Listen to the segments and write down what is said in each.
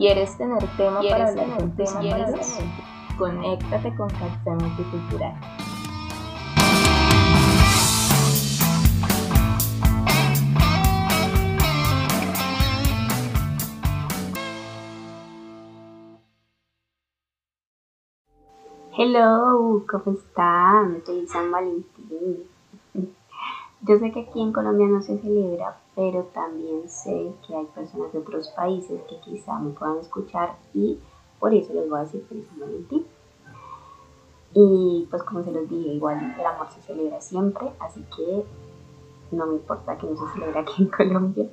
¿Quieres tener tema para hablar con tus amigos? Conéctate con Café Multicultural. Hello, ¿cómo están? Feliz San Valentín. Yo sé que aquí en Colombia no se celebra, pero también sé que hay personas de otros países que quizá me puedan escuchar y por eso les voy a decir feliz San Valentín. Y pues como se los dije, igual el amor se celebra siempre, así que no me importa que no se celebre aquí en Colombia,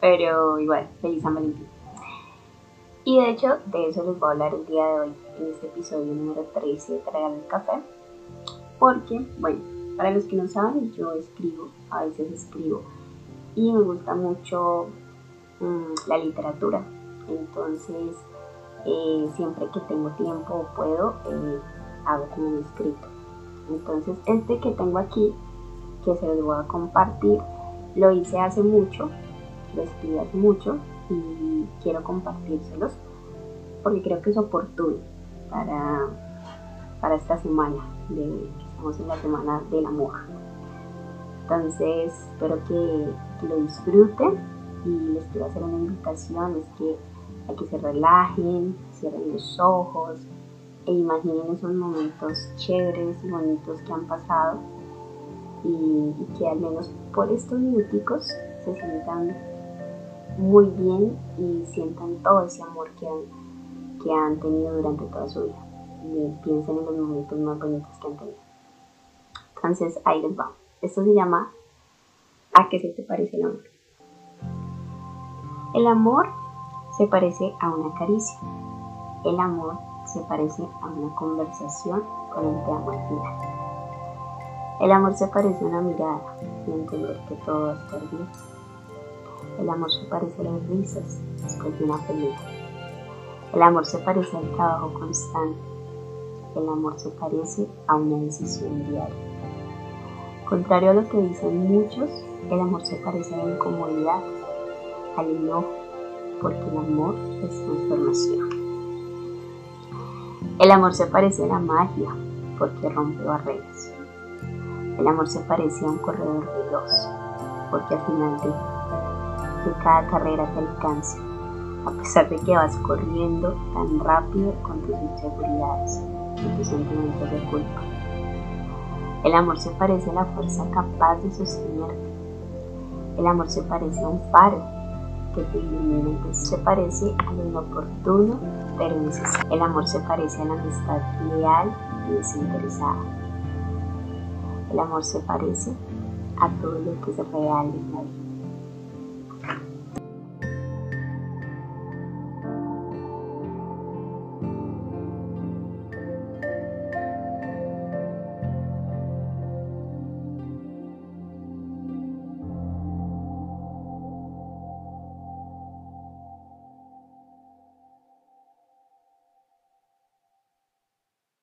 pero igual, feliz San Valentín. Y de hecho, de eso les voy a hablar el día de hoy, en este episodio número 13 de Tragar el Café, porque, bueno, para los que no saben, yo escribo, a veces escribo, y me gusta mucho mm, la literatura. Entonces, eh, siempre que tengo tiempo o puedo, eh, hago como un escrito. Entonces, este que tengo aquí, que se los voy a compartir, lo hice hace mucho, lo escribí hace mucho y quiero compartírselos porque creo que es oportuno para, para esta semana de, estamos en la semana del amor. Entonces, espero que, lo disfruten y les quiero hacer una invitación, es que hay que se relajen, cierren los ojos e imaginen esos momentos chéveres y bonitos que han pasado y, que al menos por estos minuticos se sientan muy bien y sientan todo ese amor que han, que han tenido durante toda su vida. Y piensen en los momentos más bonitos que han tenido. Entonces ahí les va. Esto se llama ¿A qué se te parece el amor? El amor se parece a una caricia. El amor se parece a una conversación con el te amo al final. El amor se parece a una mirada y entender que todo estar bien. El amor se parece a las risas después de una pelea. El amor se parece al trabajo constante. El amor se parece a una decisión diaria. Contrario a lo que dicen muchos, el amor se parece a la incomodidad, al enojo, porque el amor es transformación. El amor se parece a la magia, porque rompe barreras. El amor se parece a un corredor veloz, porque al final de, de cada carrera te alcanza, a pesar de que vas corriendo tan rápido con tus inseguridades y tus sentimientos de culpa. El amor se parece a la fuerza capaz de sostenerte. El amor se parece a un faro que te ilumina. Se parece a lo inoportuno pero necesario. El amor se parece a la amistad leal y desinteresada. El amor se parece a todo lo que es real en la vida.